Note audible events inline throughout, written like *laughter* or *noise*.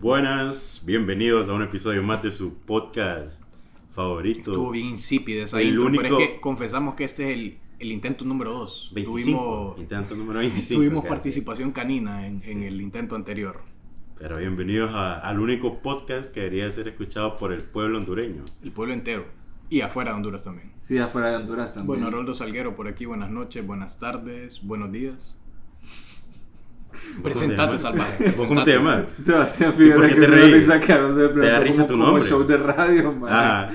Buenas, bienvenidos a un episodio más de su podcast favorito. Estuvo bien insípida esa El intro, único- pero es que confesamos que este es el, el intento número 2. 25. Tuvimos, Intento número 25. tuvimos casi. participación canina en, en el intento anterior. Pero bienvenidos a- al único podcast que debería ser escuchado por el pueblo hondureño. El pueblo entero. Y afuera de Honduras también. Sí, afuera de Honduras también. Bueno, Haroldo Salguero por aquí. Buenas noches, buenas tardes, buenos días. Presentate, ¿Vos salvaje. *laughs* ¿Vos cómo te llamas? Sebastián ¿Y por Figueroa qué que te de ¿Te da risa como, tu como nombre? show de radio, man. Ah,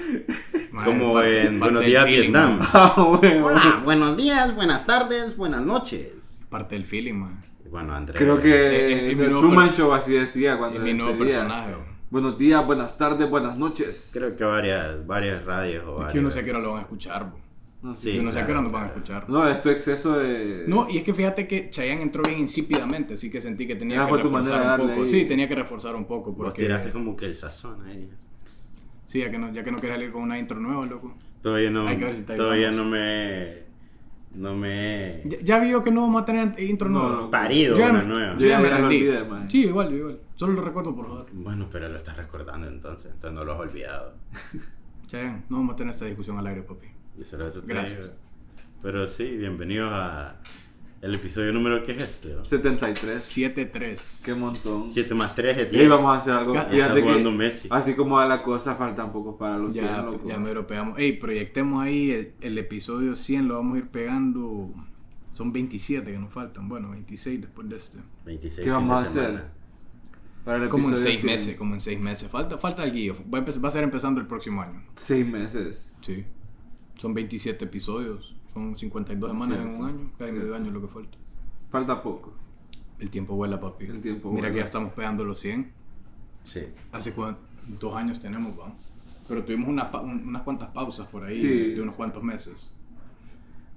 como en parte Buenos Días feeling, Vietnam. *laughs* Ah, bueno. Hola, buenos días, buenas tardes, buenas noches. Parte del feeling, man. Bueno, Andrés. Creo Eh, que The mi nuevo Truman Show así decía cuando Es mi nuevo despedía. personaje. Buenos días, buenas tardes, buenas noches. Creo que varias, varias radios o Es que uno varias- sé que ahora lo van a escuchar, Sí, Yo no sé a qué hora nos van a escuchar. No, es tu exceso de... No, y es que fíjate que Chayanne entró bien insípidamente, así que sentí que tenía Esa que reforzar un poco. ahí. Sí, tenía que reforzar un poco. Vos Porque, tiraste como que el sazón ahí. Sí, ya que no, ya que no quieres salir con una intro nueva, loco. Todavía no, Hay que ver si te todavía no me... No me... Ya, ya vio que no vamos a tener intro No, nueva. no. Parido Ya una me- nueva. Yo ya me me lo olvidé, man. Sí, igual, yo igual. Solo lo recuerdo por joder. Bueno, pero lo estás recordando entonces, entonces no lo has olvidado. *laughs* Chayanne, no vamos a tener esta discusión al aire, papi. Y solo eso Gracias. Pero sí, bienvenidos a el episodio número que es este. 73. 7-3. Qué montón. 7 más 3 es Y 10. vamos a hacer algo. Ya- Fíjate está que Messi. así como va la cosa, faltan pocos para los 100, Ya, loco. ya me europeamos. Ey, proyectemos ahí el, el episodio 100, lo vamos a ir pegando. Son 27 que nos faltan. Bueno, 26 después de este. 26 ¿Qué vamos a hacer? semana. Para el Como en episodio 6 100. meses, como en 6 meses. Falta, falta el guío. Va a, empezar- va a ser empezando el próximo año. Seis meses. Sí. Son 27 episodios. Son 52 semanas en un año. Casi medio año lo que falta. Falta poco. El tiempo vuela, papi. El tiempo Mira vuela. que ya estamos pegando los 100. Sí. Hace dos años tenemos, vamos. Pero tuvimos una pa- un- unas cuantas pausas por ahí Sí. de unos cuantos meses.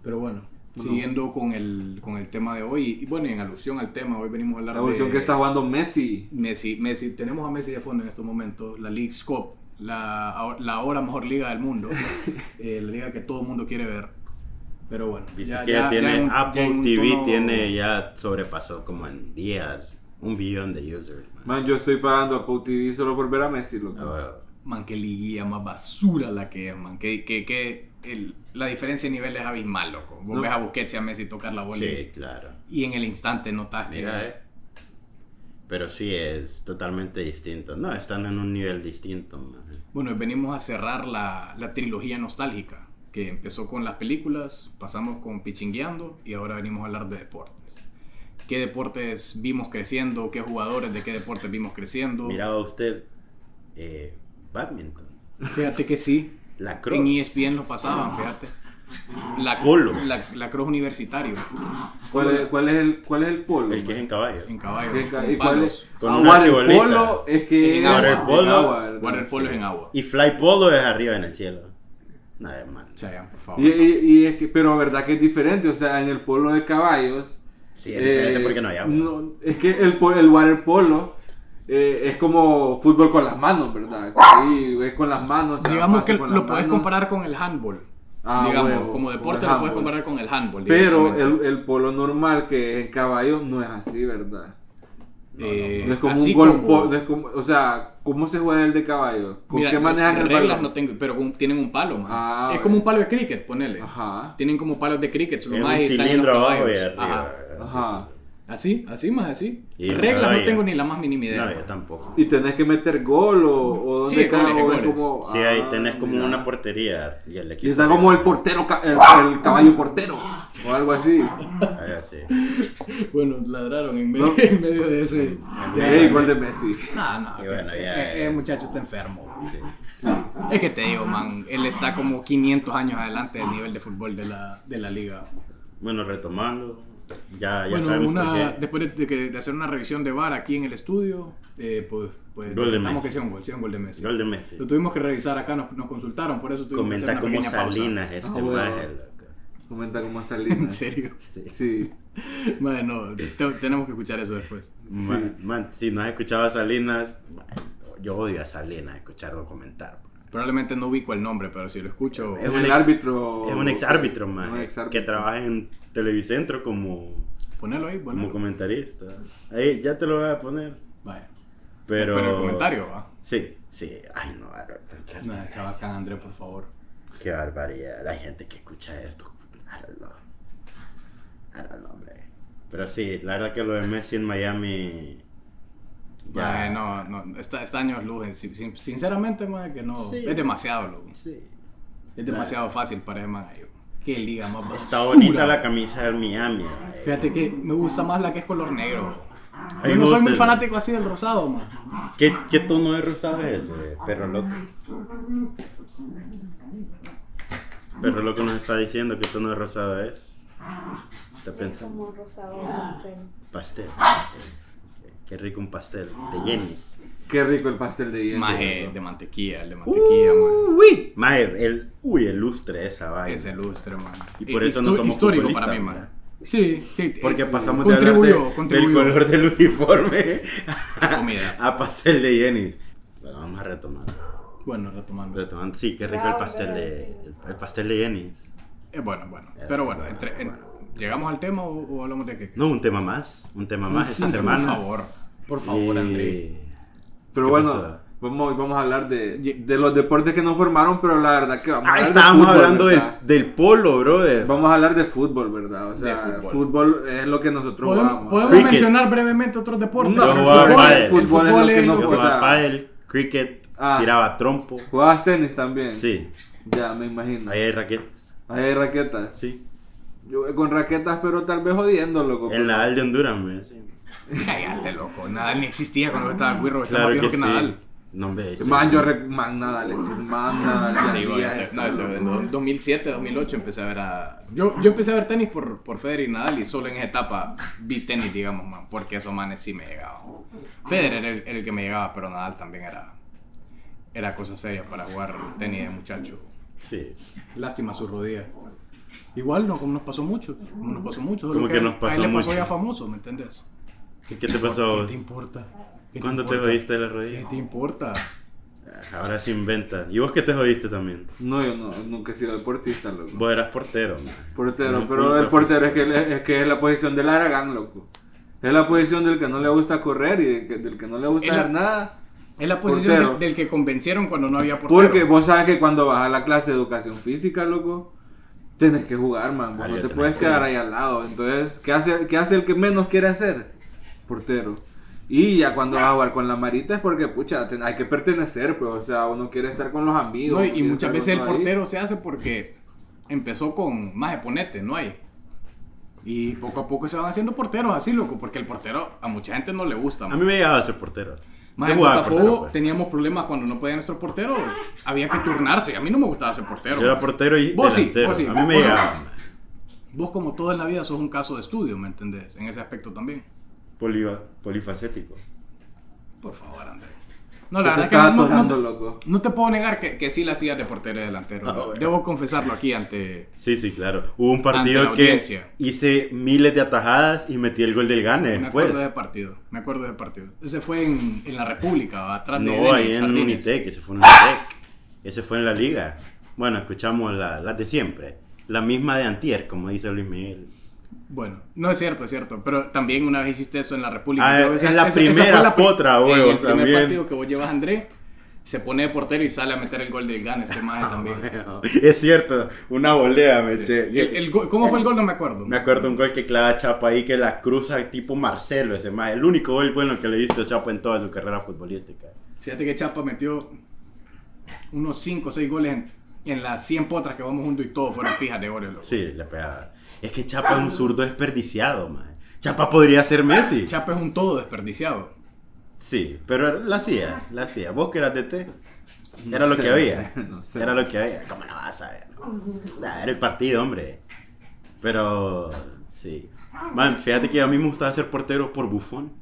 Pero bueno, Bueno. siguiendo con el, con el tema de hoy, y bueno, en alusión al tema, hoy venimos a hablar La evolución de que está jugando Messi. Messi. Messi. Tenemos a Messi de fondo en estos momentos, la League Cup, la, la ahora mejor liga del mundo, *laughs* eh, la liga que todo el mundo quiere ver. Pero bueno, Viste que ya, tiene en Apple en TV, tono- tiene ya sobrepasó como en días un billón de users. man. Man, yo estoy pagando Apple TV solo por ver a Messi, loco. Ah, Man, qué liguilla más basura la que es, man. Que, que, que el- la diferencia de nivel es abismal, loco. Vos No. ves a Busquets y a Messi tocar la bola sí, claro. y, en el instante notas que... Mira, eh. Pero sí es totalmente distinto. No, están en un nivel distinto. man. Bueno, venimos a cerrar la, la trilogía nostálgica, que empezó con las películas, pasamos con Pichingueando y ahora venimos a hablar de deportes. ¿Qué deportes vimos creciendo? ¿Qué jugadores de qué deportes vimos creciendo? Miraba usted eh, badminton, Fíjate que sí. la cross. En ESPN lo pasaban, fíjate. La, Polo. La, la cross universitario. ¿Cuál es, cuál, es el, ¿Cuál es el polo? El que es en caballo. En caballo. ¿Qué ca- con ¿Y cuál es? Con Ah, una waterpolo chibolita. es que En agua. en Waterpolo. agua, ¿verdad? Waterpolo es en agua. Y fly polo es arriba en el cielo. Nada más. Chayanne, por favor. Y, y- y es que, pero verdad que es diferente, o sea, en el polo de caballos. Sí, es diferente eh, porque no hay agua. no, es que el, po- el waterpolo eh, es como fútbol con las manos, ¿verdad? Ahí es con las manos. se digamos que con lo puedes manos. comparar con el handball. Ah, digamos, huevo, como deporte lo puedes comparar con el handball. Pero el, el polo normal que es en caballo no es así, ¿verdad? Eh, No es como un golf, como- po- no es como- o sea, ¿cómo se juega el de caballo? ¿Con Mira, qué manejan el reglas no tengo, pero tienen un palo, man. Ah, es como un palo de cricket, ponele. Ajá. Tienen como palos de cricket, Es lo un más los cilindro abajo y arriba. Ajá. Ajá. Así, así más así. Y el reglas no tengo ni la más mínima idea. No, yo tampoco. ¿Y tenés que meter gol o, o Sí, dónde goles, cae? O es goles. como, Sí, ahí ah, tenés como mira. una portería. Y, el Y equipo está como el portero, ca- el, el caballo portero. O algo así. Así. Bueno, ladraron en medio, en medio de ese. Gol de Messi. No, no. Y bueno, ya, eh, eh. eh, muchacho está enfermo. Sí. Sí. Es que te digo, man, él está como 500 años adelante del nivel de fútbol de la, de la liga. Bueno, retomando. Ya, ya bueno, sabemos una, por qué. después de, de que- de hacer una revisión de VAR aquí en el estudio, eh, pues, pues Gol de Messi. que sea un gol, sea un gol de Messi. Gol de Messi. Lo tuvimos que revisar acá, nos, nos consultaron, por eso tuvimos Comenta que hacer como una pequeña Salinas este Ah, bueno. maje, loco. Comenta como pausa. *laughs* Salinas. En serio. Sí. Bueno, te- tenemos que escuchar eso después. Man, man, si no has escuchado a Salinas, yo odio a Salinas escucharlo comentar. Probablemente no ubico el nombre, pero si lo escucho... Es un ex- árbitro. Es un ex árbitro, man, Un exárbitro. que trabaja en Televicentro como, Ponelo ahí, como ponelo. comentarista. Ahí ya te lo voy a poner. Vaya. Pero... Pero el comentario, va. Sí, sí. Ay, no, No, chabacán, André, por favor. Qué barbaridad. La gente que escucha esto. Háganlo. Háganlo, hombre. Pero sí, la verdad que lo de Messi en Miami. Ya, no, no, este, este año es luz. sin- sin- Sinceramente, man, que no. Sí. Es demasiado, loco. Sí. Es demasiado fácil para ese man. yo. Qué liga más Está basura. bonita la camisa del Miami. mae. Fíjate que me gusta más la que es color negro. A Yo no soy muy el- fanático así del rosado, man. ¿Qué, ¿Qué tono de rosado es ese? Perro loco. Perro loco nos está diciendo qué tono de rosado es. Está Es pensando. como rosado pastel. Pastel. Qué rico un pastel de Jenny's. Qué rico el pastel de Jenny. Maje de mantequilla, el de mantequilla, man. Uy, mae, el, uy, el lustre esa vaina. Ese lustre, man. Y por eso no somos histórico para mí, man. Sí, sí. Porque eh, pasamos de hablar de- del color del uniforme Comida. *laughs* a pastel de Jenny's. Bueno, vamos a retomar. Bueno, retomando. Retomando. Sí, qué rico el pastel de, el, el pastel de Jenny's. Eh, bueno, bueno. Pero bueno, entre- en- bueno. ¿Llegamos al tema o, o hablamos de qué? No, un tema más. Un tema más esta Por semana. favor. Por favor, Y- André. Pero ¿Qué bueno, vamos, vamos a hablar de, de los deportes que nos formaron, pero la verdad que vamos a Ah, hablar de estábamos fútbol, hablando del, del polo, brother. Vamos a hablar de fútbol, ¿verdad? O sea, De fútbol. fútbol. es lo que nosotros ¿Podemos, jugamos. podemos Cricket. mencionar brevemente otros deportes? No, el jugaba fútbol, el fútbol El fútbol es no lo que- pues, jugaba pádel, cricket, Ah. tiraba trompo. ¿Jugabas tenis también? Sí, Ya, me imagino. ahí hay raquetas. Ahí hay raquetas. Sí. Yo con raquetas, pero tal vez jodiendo, loco. El Nadal de Honduras, me decían. Cállate, loco. Nadal ni existía cuando estaba. Estaba Claro que que, sí. Nadal. No, hombre, sí. Man, yo rec... Man, nada, Alexis, man, nada. Sí, ya, güey, ya este- está, no, este- en 2007, 2008 empecé a ver a... Yo, yo empecé a ver tenis por, por Federer y Nadal y solo en esa etapa vi tenis, digamos, man, porque esos manes sí me llegaban. Federer era el, era el que me llegaba, pero Nadal también era, era cosa seria para jugar tenis de muchacho. Sí. Lástima su rodilla. Igual, no, como nos pasó mucho, como nos pasó mucho. Como que nos a pasó él le pasó mucho. ya famoso, ¿me entiendes? ¿Qué, qué te pasó? ¿Qué te importa? ¿Qué ¿Cuándo te importa? jodiste la ¿Qué rodilla? te importa? Ahora se inventa. ¿Y vos qué te jodiste también? No, yo no, nunca he sido deportista, loco. Vos eras portero, man. Portero, pero el portero es que, es que es la posición del Aragán, loco. Es la posición del que no le gusta correr y del que, del que no le gusta la- hacer nada. Es la posición del, del que convencieron cuando no había portero. Porque vos sabes que cuando vas a la clase de educación física, loco, tienes que jugar, man. Vos Ah, no te puedes que quedar ahí al lado. Entonces, ¿qué hace, ¿qué hace el que menos quiere hacer? Portero. Y ya cuando vas a jugar con la marita es porque, pucha, ten- hay que pertenecer, pues. O sea, uno quiere estar con los amigos. No, y- muchas veces el ahí. portero se hace porque empezó con más de ponete, no hay. Y poco a poco se van haciendo porteros así, loco, porque el portero a mucha gente no le gusta. A man. mí me llegaba a ser portero. Más en Botafogo portero, pues. teníamos problemas cuando no podía nuestro portero, había que turnarse. A mí no me gustaba ser portero. Yo era portero y Vos sí, vos sí, a mí me vos- llegaba. man. Vos como todo en la vida sos un caso de estudio, ¿me entendés? En ese aspecto también. Poliva- polifacético. Por favor, André. No, Te la verdad es que estaba no, no- atorando, no- loco. no te puedo negar que, que sí la hacías de portero y delantero. Ah, ¿no? bueno. Debo confesarlo aquí ante... Sí, sí, claro. Hubo un partido la que hice miles de atajadas y metí el gol del gane Me después. acuerdo de partido, me acuerdo de ese partido. Ese fue en, en la República, atrás de No, ahí en Sardines. Unitec, ese fue en Unitec. Ese fue en la liga. Bueno, escuchamos la- las de siempre. La misma de Antier, como dice Luis Miguel. Bueno, no es cierto, es cierto, pero también una vez hiciste eso en la República. Ah, que en la primera pri- potra, En huevos, el primer también. partido que vos llevas a André, se pone de portero y sale a meter el gol del GAN, ese *laughs* maje también. es cierto, una volea me Sí. eché. El- el ¿Cómo fue el gol? No me acuerdo. Me acuerdo un gol que clava Chapa ahí que la cruza tipo Marcelo ese más. El único gol bueno que le hizo Chapa en toda su carrera futbolística. Fíjate que Chapa metió unos 5 o 6 goles en, en las 100 potras que vamos juntos y todos fueron pijas de oro. Sí, le pegaba. Es que Chapa es un zurdo desperdiciado, man. Chapa podría ser Messi. Chapa es un todo desperdiciado. Sí, pero la hacía, la hacía. Vos que eras de T. Era No lo sé, que había. *laughs* no sé. Era lo que había. ¿Cómo no vas a ver? Nah, era el partido, hombre. Pero, sí. Man, fíjate que a mí me gustaba ser portero por Buffon.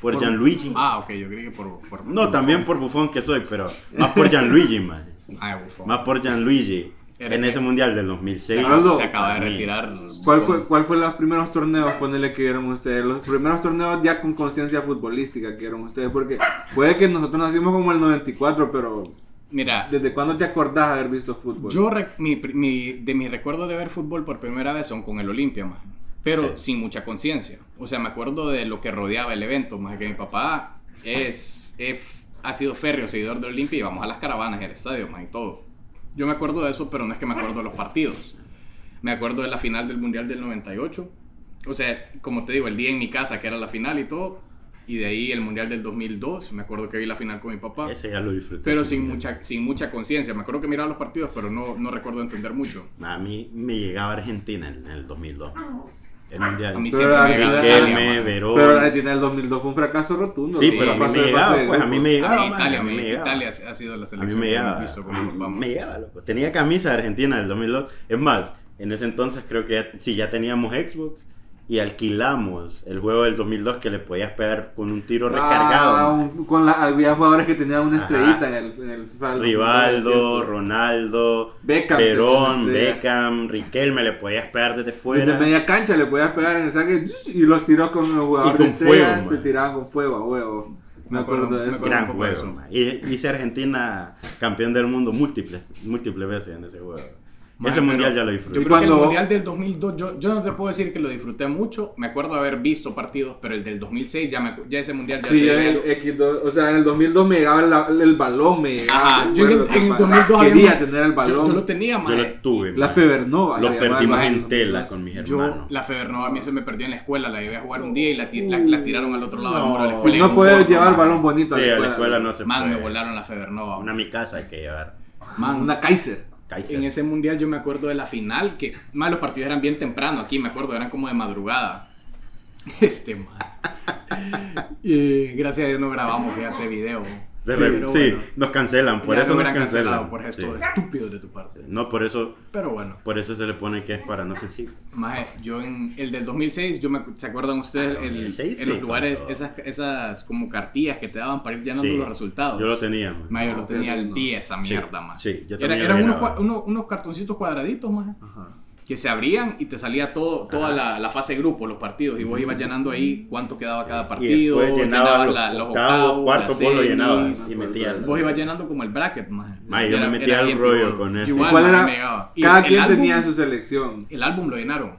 Por, Por- Gianluigi. Ah, ok, yo creí que por. por no, también por Buffon que soy, pero más por Gianluigi, *laughs* man. Ah, Buffon. Más por Gianluigi. En ese mundial del 2006. Aldo, se acaba de retirar. ¿Cuál fue, ¿Cuál fue los primeros torneos, ponele que vieron ustedes? Los primeros torneos ya con conciencia futbolística que vieron ustedes. Porque puede que nosotros nacimos como el 94, pero Mira, ¿desde cuándo te acordás haber visto fútbol? yo mi, mi- de mis recuerdos de ver fútbol por primera vez son con el Olimpia, más. Pero Sí. sin mucha conciencia. O sea, me acuerdo de lo que rodeaba el evento, más que mi papá es he- ha sido férreo seguidor de Olimpia y vamos a las caravanas y al estadio, man, y todo. Yo me acuerdo de eso, pero no es que me acuerdo de los partidos. Me acuerdo de la final del Mundial del 98. O sea, como te digo, el día en mi casa, que era la final y todo. Y de ahí el Mundial del 2002. Me acuerdo que vi la final con mi papá. Ese ya lo disfruté. Pero sin mucha, sin mucha conciencia. Me acuerdo que miraba los partidos, pero no, no recuerdo entender mucho. A mí me llegaba Argentina en el 2002. El mundial. A mí Pero siempre me Argentina- llegaba Riquelme. Verón. Pero la Argentina del 2002 fue un fracaso rotundo. Sí, pero a mí me llegaba, pues a mí me A llegaba. Italia. Italia ha sido la A mí selección me que llegaba. Me llegaba, loco. Tenía camisa de Argentina del 2002. Es más, en ese entonces creo que ya, sí, ya teníamos Xbox y alquilamos el juego del 2002 que le podías pegar con un tiro Ah, recargado. un- con la, había jugadores que tenían una Ajá. estrellita en el, en el Rivaldo, 2002, Ronaldo, Beckham Perón. Beckham, Riquelme, le podías pegar desde Desde fuera. media cancha le podías pegar en el saque y los tiros con los jugadores de estrella fuego, se tiraban con fuego, a huevo. Me Me acuerdo acuerdo- de me eso. Gran juego. eso. Y hice Argentina campeón del mundo múltiples, múltiples veces en ese juego. Man, ese mundial ya lo Yo disfruté. Y creo cuando- que el Mundial del 2002, yo, yo no te puedo decir que lo disfruté mucho. Me acuerdo de haber visto partidos, pero el del 2006, ya, me, ya ese Mundial ya Sí, el X2, o sea, en el 2002 me llegaba el, el balón, me llegaba. Ajá, yo en, en el papá. 2002 quería había- tener el yo- balón. Yo, lo tenía, Yo man. lo tuve. La man. Febernova. Lo perdimos el en tela con mis Yo, hermanos. la Febernova a mí se me perdió en la escuela, la llevé a jugar un día y la, la, la tiraron al otro lado del muro de la No. escuela. No puedes llevar man. balón bonito Sí, a la escuela no se Man, puede. me volaron la Febernova. Una a mi casa hay que llevar. Man, Una Kaiser. En ese mundial yo me acuerdo de la final, que más los partidos eran bien temprano aquí, me acuerdo, eran como de madrugada. *laughs* Este man. Y gracias a Dios no grabamos, fíjate, video. De Sí, re- sí, bueno. nos cancelan, por Ya eso no nos cancelan. por Sí. gestos estúpidos de tu parte. No, por eso, Pero bueno, por eso se le pone que es para no sensible. más yo en el del 2006, yo me, ¿se acuerdan ustedes? Ah, El- 2006 en los sí, lugares, esas, esas como cartillas que te daban para ir llenando Sí, los resultados. Yo lo tenía. man. Más yo lo No, tenía al no. 10 esa Sí, mierda, más. sí, yo Era- también lo eran unos, unos, unos cartoncitos cuadraditos, más. Ajá. Que se abrían y te salía todo, toda la, la fase grupo, los partidos, y vos ibas llenando ahí cuánto quedaba cada Y partido, llenaba llenabas los la- los octavos, las vos lo llenabas y me metías. Vos ibas llenando como el bracket, más. Yo me metía al rollo con eso. Igual, ¿Cuál era? Y Cada el quien álbum- tenía su selección. El álbum lo llenaron.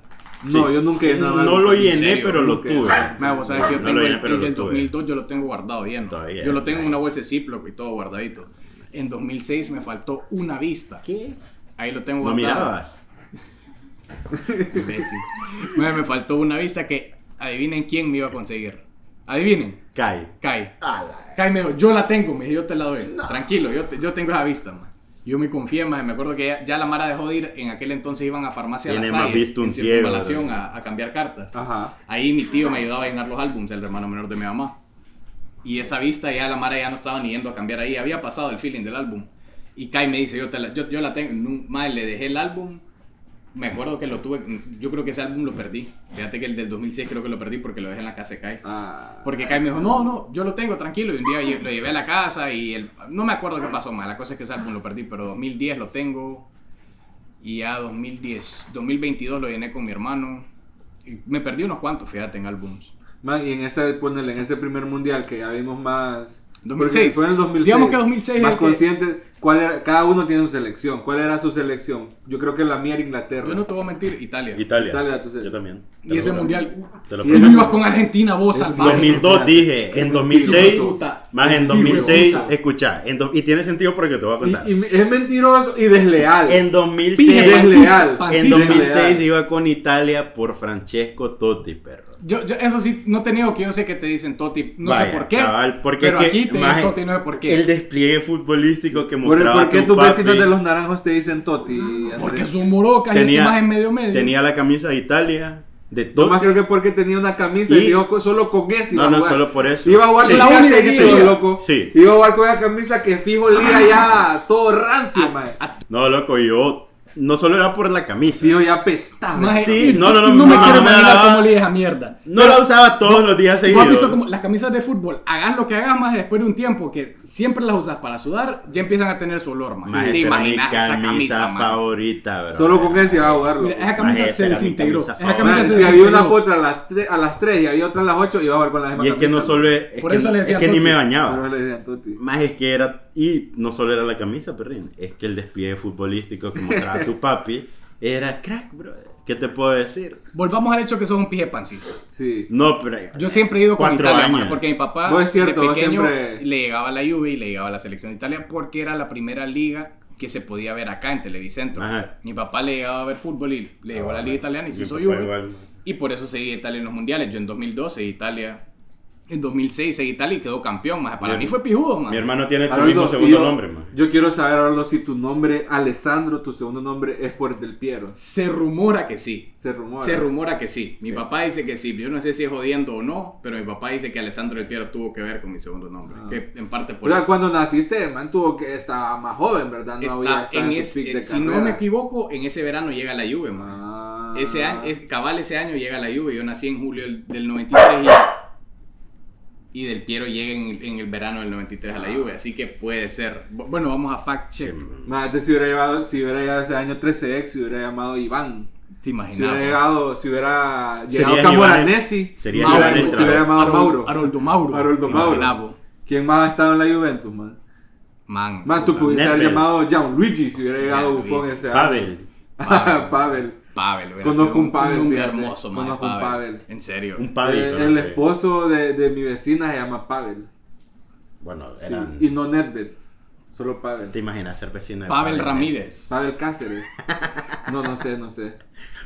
No, Sí. yo nunca he No, llenado lo llené, serio? pero lo tuve. Ma, vos sabes que yo No tengo el, llené, pero el lo del tuve. 2002, yo lo tengo guardado bien. Todavía, yo lo tengo en una bolsa de Ziploc y todo guardadito. En 2006 me faltó una vista. ¿Qué? Ahí lo tengo ¿No guardado. mirabas? Imbécil. Ma, me faltó una vista que adivinen quién me iba a conseguir. Adivinen. Kai. Kai. Ala. Kai me dijo, yo la tengo, me dijo, yo te la doy. Tranquilo, yo, te- yo tengo esa vista, man. Yo me confié más, me acuerdo que ya, ya la Mara dejó de ir, en aquel entonces iban a farmacia Tiene La más visto un ciego, a, a cambiar cartas. Ajá. Ahí mi tío me ayudaba a llenar los álbumes, el hermano menor de mi mamá. Y esa vista ya la Mara ya no estaba ni yendo a cambiar ahí, había pasado el feeling del álbum. Y Kai me dice, yo, te la, yo, yo la tengo, mae, le dejé el álbum, me acuerdo que lo tuve, yo creo que ese álbum lo perdí. Fíjate que el del 2006 creo que lo perdí porque lo dejé en la casa de Kai. Ah. Porque Kai me dijo, no, no, yo lo tengo, tranquilo. Y un día lo llevé a la casa y el, no me acuerdo qué pasó más. La cosa es que ese álbum lo perdí, pero 2010 lo tengo. Y ya 2010, 2022 lo llené con mi hermano. Y me perdí unos cuantos, fíjate, en álbums. Man, y en ese, ponele, en ese primer mundial que ya vimos más. 2006. porque Fue en el 2006. Digamos que 2006 Más es que- consciente. ¿Cuál era, cada uno tiene su selección. ¿Cuál era su selección? Yo creo que la mía era Inglaterra. Yo no te voy a mentir, Italia. Italia. Italia. Yo también. Te Y ese juro. mundial. Te lo Y ese- ibas con Argentina, vos, salvaje. 2002 dije, en 2006, puta. más en Hijo de 2006, puta. escucha, en do- y tiene sentido porque te voy a contar. Y, y es mentiroso y desleal. En Pije, 2006, desleal. pancista, en pancista. 2006 Desleal. iba con Italia por Francesco Totti, perro. Yo, yo, eso sí, no te niego que yo sé que te dicen Toti, no Vaya, sé por qué. cabal, porque pero es que, aquí te dicen Toti, no sé por qué. El despliegue futbolístico que ¿Por, por qué tu tus vecinos de los naranjos te dicen Toti? Porque Andrés? son morocas y tenía, esta imagen medio medio. tenía la camisa de Italia, de Yo Totti. más creo que porque tenía una camisa y, Y- dijo solo con ese iba No, a no, jugar. solo por eso. Iba a jugar Sí. con La única loco. Sí. Iba a jugar con esa camisa que fijo olía ya todo rancio, mae. No, loco, yo no solo era por la camisa. Fijo ya pestaba. Maje, Sí, no, no, no, no me no, quiero no imaginar daba- cómo le esa mierda. No la usaba todos los días seguidos. has visto como las camisas de fútbol, hagas lo que hagas más después de un tiempo que siempre las usas para sudar, ya empiezan a tener su olor, man. Maje, Te mi imaginas esa camisa favorita, bro. Solo con ese iba a jugar, loco. Mira, esa camisa Maje, se mi desintegró. camisa Esa camisa Man, se si había una contra a las, tre- a las 3 y había otra a las 8, iba a jugar con la misma Y es que no solo es, es Por que, eso le decía es que ni me Pero bañaba. Más es que era, y no solo era la camisa, perrín, es que el despliegue futbolístico que mostraba *laughs* tu papi era crack, bro. ¿Qué te puedo decir? Volvamos al hecho que sos un pije pancista. Sí. No, pero. Yo siempre he ido con Italia, años. maje, porque mi papá Vos es cierto, de pequeño siempre- le llegaba a la Juve y le llegaba a la selección de Italia porque era la primera liga que se podía ver acá en Televicentro. Ajá. Mi papá le llegaba a ver fútbol y le llegó a la liga italiana y se hizo Juve. igual. Y por eso seguí Italia en los mundiales. Yo en 2012 Italia. En 2006 seguí Italia y quedó campeón. maje. Para Mi- mí fue pijudo, maje. Mi hermano tiene tu mismo segundo yo, nombre, man. Yo quiero saber, si tu nombre, Alessandro, tu segundo nombre es por Del Piero. Se rumora que sí. Se rumora. Se rumora que sí. Mi Sí. papá dice que sí. Yo no sé si es jodiendo o no, pero mi papá dice que Alessandro del Piero tuvo que ver con mi segundo nombre. Ah. Que en parte por O sea, eso. cuando naciste, man tuvo que estaba más joven, ¿verdad? No había Está estado en en ese- de si no carrera. me equivoco, en ese verano llega la Juve, man. Ah. Ese año, es, cabal ese año llega la Juve. Yo nací en julio del, del 93 y, y Del Piero llega en, en el verano del 93 a la Juve. Así que puede ser. Bu- Bueno, vamos a fact check. Más si hubiera llevado, si hubiera llegado ese año 13X, si hubiera llamado Iván. ¿Te Si imaginas? hubiera llegado, si hubiera llegado Camoranesi. Sería Mauro, Iván si hubiera llamado Mauro. Haroldo Mauro. Haroldo ¿Te Mauro. bo? ¿Quién más ha estado en la Juventus, man? Man. Man, tú pudiste haber llamado Gianluigi si hubiera llegado Gianluigi. Buffon ese año. Pavel. *laughs* Pavel. Pavel. Pavel. Conozco un Pavel, fíjate. hermoso, man. Conozco un Pavel. Pavel. En serio. Un Pavel. Eh, el esposo de, de mi vecina se llama Pavel. Bueno, Sí, eran. Y no Nedved. Solo Pavel. ¿Te imaginas ser vecino de Pavel Ramírez. Pavel Cáceres. No, no sé, no sé.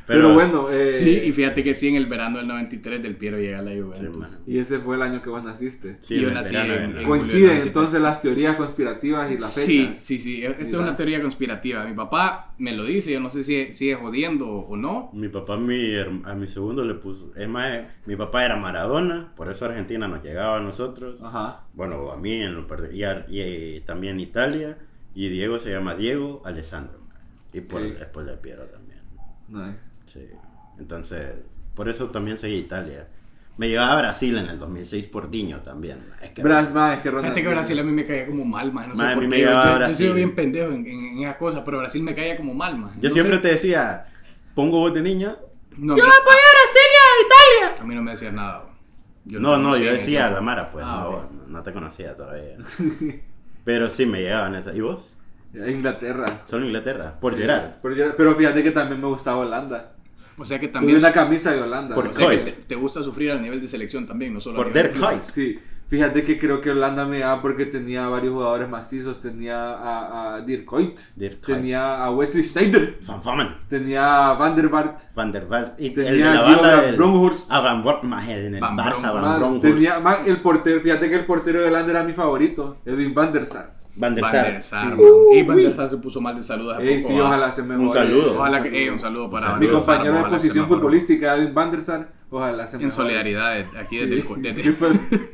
Pero, Pero, bueno, eh, Sí, y fíjate que sí, en el verano del 93 Del Piero llega a la Sí, Juventus. man. y ese fue el año que vos naciste. Sí, Yo el nací verano en- en- Coinciden del 93. entonces las teorías conspirativas y las fechas. Sí, sí, sí. Esta es una teoría conspirativa. Mi papá me lo dice, yo no sé si sigue jodiendo o no. Mi papá mi a mi segundo le puso. Es más, eh, mi papá era Maradona, por eso Argentina nos llegaba a nosotros. Ajá. Bueno, a mí en lo y, a- y, eh, también Italia. Y Diego se llama Diego Alessandro. Y por después de Piero también. Nice. Sí. Entonces, por eso también seguí Italia. Me llevaba a Brasil en el 2006 por Diño también. Es que Bras, más, es que Ronald. Fíjate que Brasil a mí me caía como mal, man. No sé Man, a por mí me qué. Yo, llegaba yo- yo Brasil. soy bien pendejo en, en, en esas cosas, pero Brasil me caía como mal, man. Yo No siempre sé- te decía, pongo voz de niño. No, ¡Yo voy a apoyar a Siria a Italia! A mí no me decías nada. Yo No, no, yo decía ese- la Mara, pues. Ah, no, no, te conocía todavía. *laughs* Pero sí me llegaban esas. ¿Y vos? Inglaterra. Solo Inglaterra. Por Gerard. Pero, yo- pero fíjate que también me gustaba Holanda. O sea que Tuve también. una camisa de Holanda. Por o sea que te, te gusta sufrir al nivel de selección también, no solo a Por club. Kuyt. Sí, fíjate que creo que Holanda me daba porque tenía varios jugadores macizos. Tenía a, a Dirk Kuyt, Dirk Kuyt. tenía a Wesley Sneijder, Van Famen. tenía a Van der Vaart, Van der Vaart. Y Tenía el de la a banda del- Bronkhorst. Van Bor- maje, en el Van Barça, Van tenía más el portero, fíjate que el portero de Holanda era mi favorito, Edwin van der Sar. Van der Van Sar. der Sar, Sí. Ey, Van der Sar se puso mal de salud hace Ey, poco. sí, ah. ojalá se mejore. Un saludo. Ojalá que, ey, un saludo para Van Mi der Sar, compañero de posición futbolística, Edwin van der Sar, ojalá se En mejore. solidaridad eh, aquí Sí. *laughs* desde, el co- desde-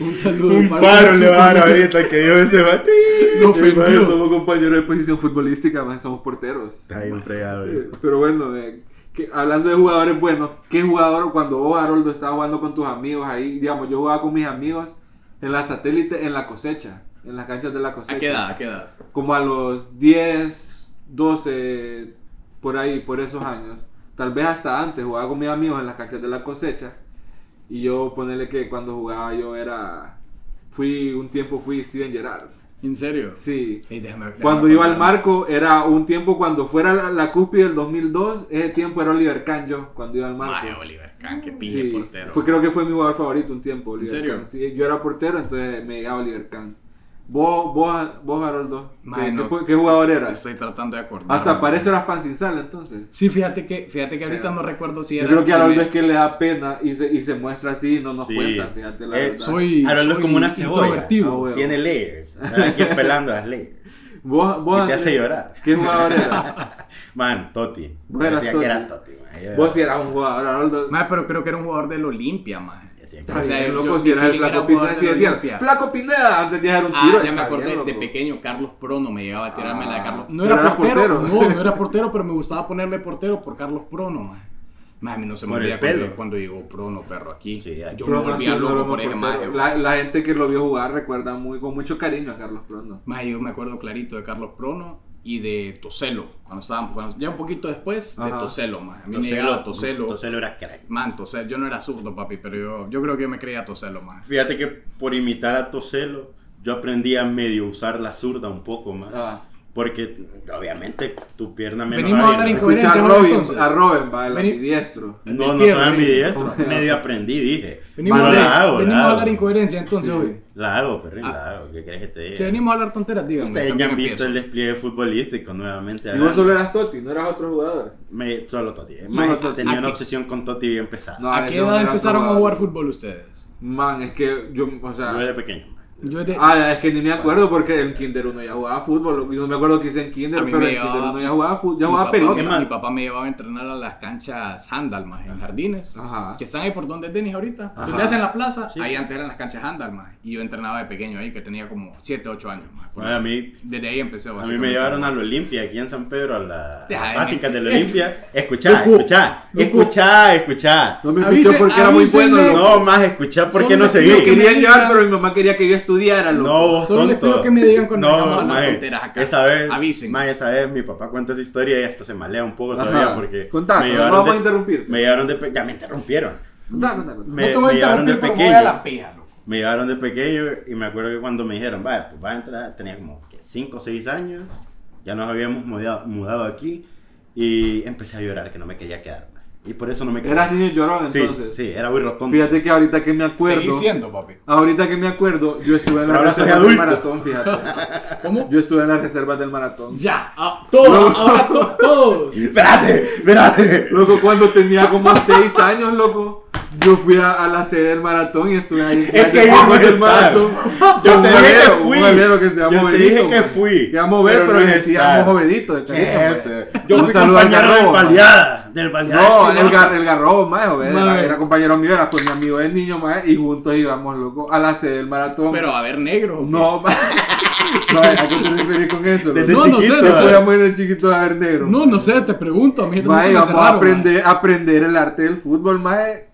Un saludo Un para paro le van a ahorita que dio ese batí. Lo Sí, man, ofendió. somos compañeros de posición futbolística, man, somos porteros. Está bien fregado. Eh, eh. Pero bueno, eh, que- hablando de jugadores buenos, ¿qué jugador cuando vos, Haroldo, estabas jugando con tus amigos ahí? Digamos, yo jugaba con mis amigos en la satélite, en la cosecha, en las canchas de la cosecha. ¿A qué edad? ¿A qué edad? Como a los 10, 12, por ahí, por esos años. Tal vez hasta antes, jugaba con mis amigos en las canchas de la cosecha. Y yo, ponerle que cuando jugaba yo era... Fui, un tiempo fui Steven Gerrard. ¿En serio? Sí. Ey, déjame- déjame Cuando iba al marco, era un tiempo cuando fuera la, la cúspide del 2002, ese tiempo era Oliver Kahn yo, cuando iba al marco. Ay, Oliver Kahn, que pille Sí, portero. fue, creo que fue mi jugador favorito un tiempo, Oliver serio? Kahn. Sí, yo era portero, entonces me llegaba Oliver Kahn. Vos, vos, vos Haroldo, ¿qué, Mae, no, qué- qué jugador eras? Estoy tratando de acordar. Hasta para eso eras pan sin sal, entonces. Sí, fíjate que, fíjate que ahorita no recuerdo si Yo era. creo que Haroldo es que le da pena y se, y se muestra así y no nos Sí. cuenta, fíjate la Eh, verdad. Soy. Haroldo es como una cebolla. introvertido. Ah, bueno. Tiene layers. Aquí pelando las layers. Vos, vos, Y te hace eh, llorar. ¿Qué jugador eras? *laughs* Man, Toti. Vos eras Decía Totti. que era Toti, man. Yo- vos sí eras un jugador, Haroldo. Mae, pero creo que era un jugador del Olimpia, man. O sea, mi si eras el Flaco Pineda, si decían. Flaco Pineda, antes de dejar un Ah, tiro, ya me acordé, bien, de pequeño Carlos Prono me llegaba a tirarme la de Ah, Carlos. No era portero, portero. no, no era *laughs* portero, pero me gustaba ponerme portero por Carlos Prono, mí no se me olvida cuando, pelo. cuando llegó Prono, perro, aquí. Sí, yo Prono me volvía loco por ese maje. la, la gente que lo vio jugar recuerda muy, con mucho cariño a Carlos Prono. Mae, yo me acuerdo clarito de Carlos Prono y de Toselo. Cuando estábamos, cuando- ya un poquito después, de Ajá. Toselo, man. A mí me Toselo- llegaba Toselo. Toselo era crack. Man, Toselo, yo no era zurdo, papi, pero yo, yo creo que yo me creía Toselo, man. Fíjate que por imitar a Toselo, yo aprendí a medio usar la zurda un poco más. Ah, Porque obviamente tu pierna menos Venimos a hablar ¿no? Escucha a Robin, entonces. a Robin, va, el Vení- ambidiestro. No, no soy ¿no? ambidiestro. *laughs* Medio aprendí, dije. Venimos, a, la hago, venimos la a hago. hablar incoherencia entonces hoy. La hago, perrín, Ah. la hago. ¿Qué crees que te diga? Si venimos a hablar tonteras, díganme. Ustedes ya han visto empiezo. el despliegue futbolístico nuevamente. Y hablando. vos solo eras Totti, no eras otro jugador. Me, solo Totti. Solo Totti. tenía ¿A una qué? obsesión con Totti bien pesada. No, ¿A ese qué no edad empezaron a jugar fútbol ustedes? Man, es que yo, o sea. Yo era pequeño. Yo de- Ah, es que ni me acuerdo porque en Kinder uno ya jugaba fútbol. Yo no me acuerdo que hice en Kinder, A mí pero en Kinder uno ya jugaba fútbol, ya mi jugaba papá pelota. Mi papá me llevaba a entrenar a las canchas handal, más en jardines. Ajá. Que están ahí por donde es Denis ahorita. Ajá. Donde hacen la plaza. Sí, ahí sí. antes eran las canchas handal, más. Y yo entrenaba de pequeño ahí, que tenía como 7, 8 años, más. Bueno, a mí, Desde ahí empecé a mí básicamente me llevaron a al Olimpia, aquí en San Pedro, a las Deja de básicas del mentir. Olimpia. Escuchá, escuchá, escuchá, escuchá. No me fichó porque era muy bueno. No, más escuchá porque no seguí. Me que querían llevar, pero mi mamá quería que yo estudiara, loco. No, vos Solo les tonto. pido que me digan cuando hablar maje, tonteras acá. Esa vez, Avisen. maje, esa vez mi papá cuenta esa historia y hasta se malea un poco Ajá. todavía porque Contá, me no llevaron vamos de- a interrumpirte. Me llevaron de pe- ya me interrumpieron. Contá, contá, contá. Me, no te voy a me llevaron de interrumpir, pero me voy pequeño. a la pija, loco. Me llevaron de pequeño y me acuerdo que cuando me dijeron, vaya, pues vas a entrar, tenía como 5 o 6 años, ya nos habíamos mudado, mudado aquí y empecé a llorar que no me quería quedar. Y por eso no me quedé. Eras niño llorón entonces. sí, era muy rotondo. Fíjate que ahorita que me acuerdo. Seguí siendo, papi. Ahorita que me acuerdo, yo estuve en la reserva del maratón, fíjate. *laughs* ¿Cómo? Yo estuve en las reservas del maratón. Ya, ah, todos, ahora to- todos. *laughs* Espérate, espérate. Loco, cuando tenía como 6 años, loco, yo fui a, a la sede del maratón y estuve ahí. Es que en iba a el estar. maratón. Yo te dije que fui. Un que se llama Yo te dije que fui. Se llama Obed, Pero no. De cariño, Gente, man. Yo Un fui compañero del baleada. Del baleada. No, el, gar, el garrobo, más, era, compañero mío, era fue mi amigo de niño, más, y juntos íbamos, loco, a la sede del maratón. Pero a ver, negro. No, *laughs* no, ¿a qué te refieres con eso? Desde? No, no sé, chiquito. no sé. ya muy de chiquito de ver negro. No, no sé, te pregunto. A mí también Mae, se vamos a aprender, aprender el arte del fútbol, mae,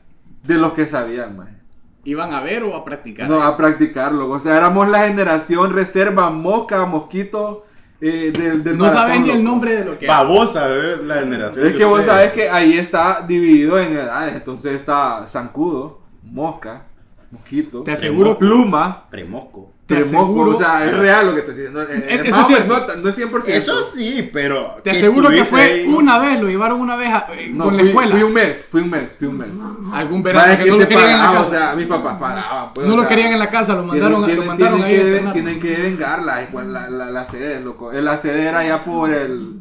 de los que sabían, mae. ¿Iban a ver o a practicar? No, a practicarlo. O sea, éramos la generación reserva mosca, mosquito eh, del, del No maratón, saben ni el nombre de lo que Babosa, ¿eh? la generación. Es que vos ustedes. sabes que ahí está dividido en edades. Entonces está zancudo, mosca, mosquito, Te aseguro- pluma, Premosco. Te aseguro- O sea, es real lo que estoy diciendo. eh, Eh, eso sí o es menos, no, no es 100%. Eso sí, pero. Te aseguro que fue ahí- una vez, lo llevaron una vez a- eh, No, con la fui, escuela. fui un mes, fui un mes, fui un mes. Algún verano que, que no lo querían en la casa. o sea, mis papás pagaban. pues, no o lo querían en la casa, lo mandaron, tienen, lo mandaron tienen ahí a que, tienen que vengar la, la, la, la sede, loco. La sede era allá por el...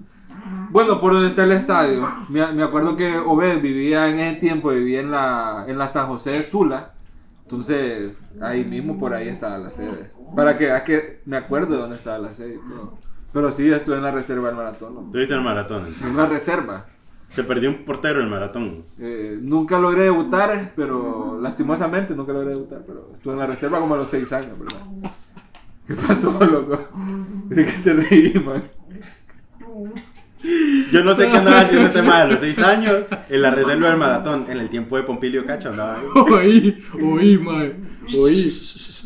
Bueno, por donde está el estadio. Me, me acuerdo que Obed vivía en ese tiempo, vivía en la, en la San José de Sula. Entonces, ahí mismo por ahí estaba la sede. Para que veas que me acuerdo de dónde estaba la sede y todo. Pero sí, estuve en la reserva del maratón. loco. Tuviste el maratón. En la reserva. Se perdió un portero el maratón. Eh, nunca logré debutar, pero lastimosamente nunca logré debutar, pero estuve en la reserva como a los 6 años, ¿verdad? ¿Qué pasó, loco? ¿De qué te reí, man? Yo no sé qué andaba haciendo este tema de los 6 años en la reserva del maratón. En el tiempo de Pompilio Cacho ahí. Oí, oí, mae. Oí.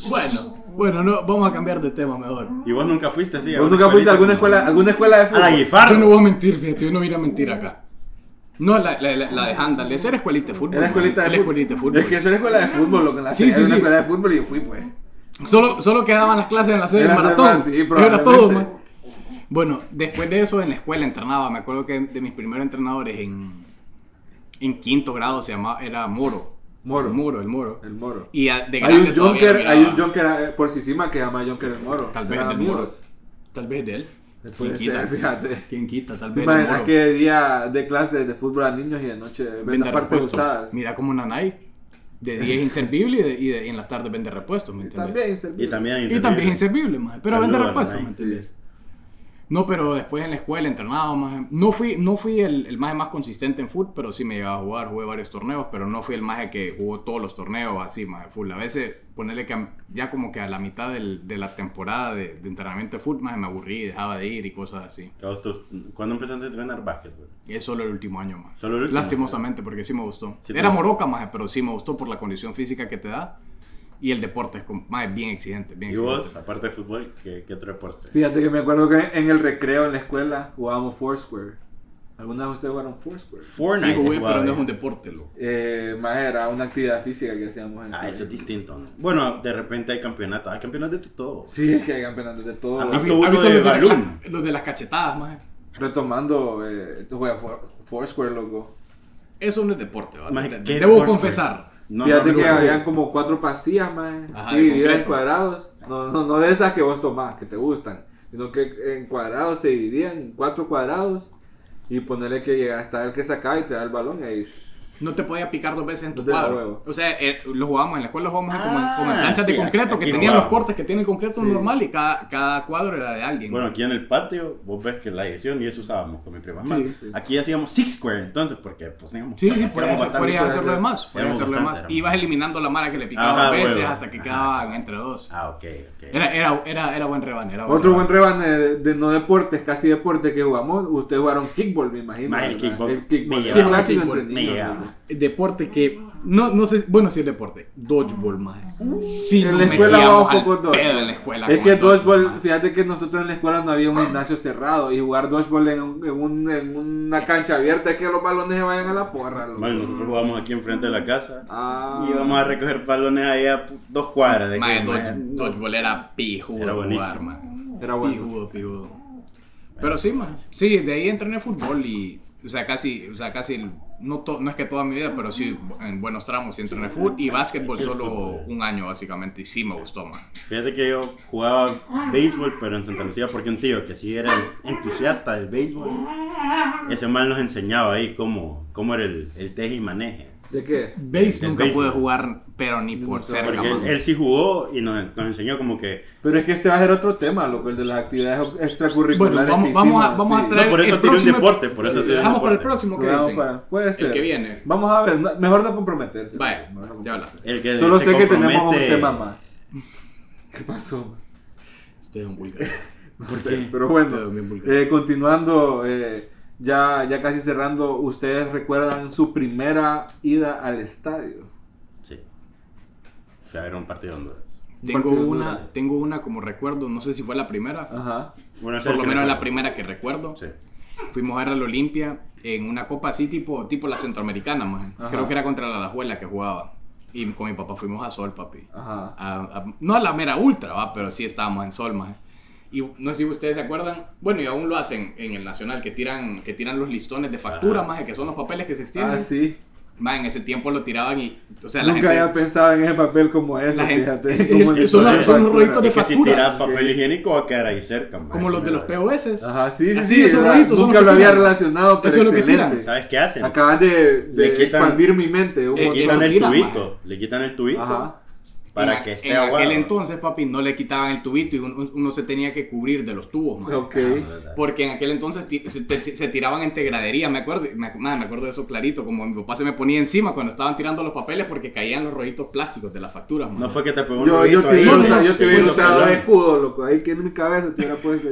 Bueno, bueno, no, vamos a cambiar de tema mejor. Y vos nunca fuiste así. ¿Vos nunca fuiste a alguna escuela, alguna escuela de A la fútbol? Yo no voy a mentir, fíjate, yo no voy a mentir acá. No, la, la, la, la de Handal, esa era escuelita de fútbol. Era escuelita de Era fútbol. escuelita de fútbol. Es que eso era escuela de fútbol, lo que la Sí, sí, era una sí. escuela de fútbol y yo fui, pues. Solo, solo quedaban las clases en la sede del maratón. sí, Era todo, man. Bueno, después de eso en la escuela entrenaba. Me acuerdo que de mis primeros entrenadores en, en quinto grado se llamaba, era Moro. Moro. El Moro, el Moro. El moro. Y a- de Hay un lo hay un Junker eh, por encima que llama Junker el Moro. Tal vez del. Moro. Tal vez de él. Puede ¿Quién ser, quita? fíjate. ¿Quién quita? Tal ¿Te vez del imaginas Moro. que día de clase de fútbol a niños y de noche Vende partes repuestos. usadas? Mira como Nanay. De día es inservible y, de- y de- y en las tardes vende repuestos, ¿me Y entiendes? también, Y inservible. también Y también es inservible, maje, pero Saludo vende repuestos, ¿me Nike. entiendes? No, pero después en la escuela entrenaba más. No fui, no fui el, el maje más consistente en fútbol, pero sí me llegaba a jugar, jugué varios torneos, pero no fui el maje que jugó todos los torneos así, maje, full. A veces ponerle que ya como que a la mitad del- de la temporada de, de entrenamiento de fútbol, maje, me aburrí, dejaba de ir y cosas así. ¿Cuándo empezaste a entrenar básquetbol? Y es solo el último año más. Lastimosamente, porque sí me gustó. Sí Era gustó. moroca, maje, pero sí me gustó por la condición física que te da. Y el deporte es como, maje, bien exigente, bien ¿Y exigente. vos, aparte de fútbol, qué, qué otro deporte? Fíjate que me acuerdo que en el recreo en la escuela jugábamos Foursquare. ¿Alguna vez ustedes jugaron Foursquare? Fortnite. Sí, jugué, pero no es un deporte, loco. Eh, más era una actividad física que hacíamos en Ah, eso es distinto. ¿no? Bueno, de repente hay campeonatos. Hay campeonatos de todo. Sí, es que hay campeonatos de todo. ¿Han ¿Has visto vi- uno de los, de balloon? la- los de las cachetadas, más? Retomando, eh, tú juegas Foursquare, loco. Eso no es deporte, ¿vale? Maje, De- ¿qué Debo confesar. No, Fíjate no, que habían como cuatro pastillas, más. Ajá, Sí, divididas en cuadrados. No, no, no de esas que vos tomás, que te gustan. Sino que en cuadrados se dividían en cuatro cuadrados. Y ponerle que llega hasta el que sacaba y te da el balón y ahí. No te podía picar dos veces en tu cuadro. O sea, eh, lo jugábamos en la escuela, lo jugábamos como, en, como en Ah, canchas de concreto aquí que tenían los cortes que tiene el concreto Sí. normal y cada, cada cuadro era de alguien. Bueno, aquí en el patio, vos ves que la dirección y eso usábamos con mi prima. Sí, sí. Aquí hacíamos Six Square, entonces, porque pues teníamos. Sí, sí, podías, hacerlo de hacer- más. Podías hacerlo de más. Ibas eliminando la mara que le picaba dos veces huevo. hasta que Ajá. quedaban entre dos. Ah, ok, ok. Era, era, era, era buen rebane. Era Otro buen rebane. rebane de, de no deportes, casi deporte que jugamos. Ustedes jugaron kickball, me imagino. Más el kickball. El kickball. Me Kickball, llegaba. ¿verdad? Deporte que. No, no sé. Bueno, sí es deporte. Dodgeball, más. Sí, En la escuela vamos poco dodgeball. pedo en la escuela Es con que el dodgeball, maje. fíjate que nosotros en la escuela no había un gimnasio cerrado y jugar dodgeball en, un- en, un- en una cancha abierta es que los balones se vayan a la porra. loco. Bueno, nosotros jugamos aquí enfrente de la casa. Ah. Y íbamos a recoger balones ahí a dos cuadras de dodge- dodgeball era pijudo Era buenísimo. jugar, man. Era bueno. Pijudo, pijudo. Pero sí, man. Sí, de ahí entrené fútbol y. O sea, casi. O sea, casi. No, to- no es que toda mi vida, pero sí en buenos tramos sí entrené fútbol y básquetbol solo un año, básicamente. Y sí me gustó, man. Fíjate que yo jugaba béisbol, pero en Santa Lucía, porque un tío que sí era entusiasta del béisbol, ese mal nos enseñaba ahí cómo, cómo era el, el teje y maneje. ¿De qué? Base nunca pude jugar, pero ni por cerca, Porque él, él sí jugó y nos, nos enseñó como que... Pero es que este va a ser otro tema, loco, el de las actividades extracurriculares. Bueno, vamos- que vamos a- hicimos, vamos a sí. traer- No, por eso el tiene un próximo- deporte, por eso Sí, tiene un Dejamos para el próximo que Vamos dicen. para- puede ser. que viene. Vamos a ver, no- mejor no comprometerse. Vaya, no ya hablaste. El que Solo sé que tenemos un tema más. *laughs* ¿Qué pasó? Usted es un vulgar. *laughs* No ¿Por sé, pero bueno, vulgar. eh, continuando, eh, ya, ya casi cerrando, ¿ustedes recuerdan su primera ida al estadio? Sí. Fui a ver un partido de Honduras. Tengo Partido una, Honduras. tengo una como recuerdo, no sé si fue la primera, Ajá. Bueno, por lo menos la primera que recuerdo. Sí. Fuimos a ver al Olimpia en una copa así tipo, tipo la centroamericana, man. Ajá. Creo que era contra la Alajuela que jugaba. Y con mi papá fuimos a Sol, papi. Ajá. A- a- no a la mera ultra, va, pero sí estábamos en Sol, man. Y no sé si ustedes se acuerdan, bueno, y aún lo hacen en el Nacional, que tiran, que tiran los listones de factura, más que son los papeles que se extienden. Ah, sí. Man, en ese tiempo lo tiraban y, o sea, la Nunca gente... había pensado en ese papel como eso, La gente- fíjate. *laughs* Como el son de son rollitos de Y que si tiras papel higiénico va a quedar ahí cerca. man. Como los de los POS. Ajá, sí, sí, Así, sí. esos era- rollitos son nunca los lo que había tiran. relacionado, pero Eso es lo que excelente. ¿Sabes qué hacen? Acabas de, de quitan- expandir mi mente. un Le quitan el tubito. Le quitan el tubito. Ajá. Para en, que esté en aguado. aquel entonces, papi, no le quitaban el tubito y uno, uno se tenía que cubrir de los tubos, man. Ok. Porque en aquel entonces se, se tiraban en tegradería, me acuerdo, me, man, me acuerdo de eso clarito, como mi papá se me ponía encima cuando estaban tirando los papeles porque caían los rollitos plásticos de las facturas, man. No fue que te pegó un Yo, yo te ahí, hubiera no, usado, no, yo te hubiera usado de escudo, loco. Ahí que en mi cabeza te hubiera puesto.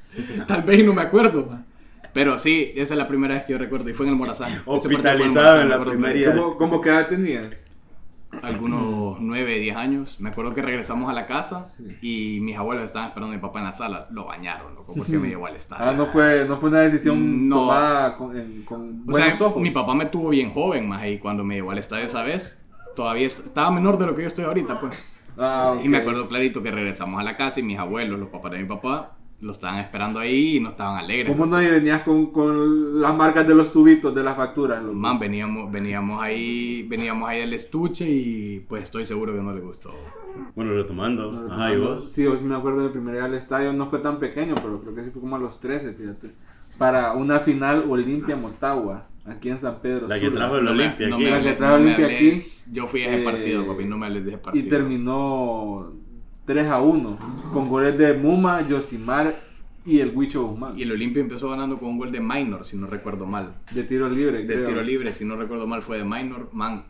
*laughs* Tal vez no me acuerdo, man. Pero sí, esa es la primera vez que yo recuerdo y fue en el Morazán. Hospitalizado en la ida. ¿Cómo, cómo qué edad tenías? Algunos 9, 10 años. Me acuerdo que regresamos a la casa Sí. y mis abuelos estaban esperando a mi papá en la sala. Lo bañaron, loco, porque me llevó al estadio. Ah, no fue, no fue una decisión No. tomada con, en- con o sea, buenos ojos. mi papá me tuvo bien joven, más y cuando me llevó al estadio esa vez, todavía est- estaba menor de lo que yo estoy ahorita, pues. Ah. Y me acuerdo clarito que regresamos a la casa y mis abuelos, los papás de mi papá, lo estaban esperando ahí y no estaban alegres. ¿Cómo no venías con, con las marcas de los tubitos de las facturas? loco? Man, veníamos, veníamos ahí, veníamos ahí al estuche y pues estoy seguro que no le gustó. Bueno, retomando. No, Ajá, ¿y vos? Sí, yo sí me acuerdo de primer día al estadio, no fue tan pequeño, pero creo que sí fue como a los 13, fíjate. Para una final Olimpia Motagua, aquí en San Pedro La que Sula. trajo el Olimpia no aquí. me La que trajo no me Olimpia aquí. Yo fui a ese eh, partido, papi, no me hables de ese partido. Y terminó 3 a 1, con goles de Muma, Yosimar y el Huicho Guzmán. Y el Olimpia empezó ganando con un gol de Minor, si no recuerdo mal. De tiro libre, De creo. tiro libre, si no recuerdo mal, fue de Minor. Man,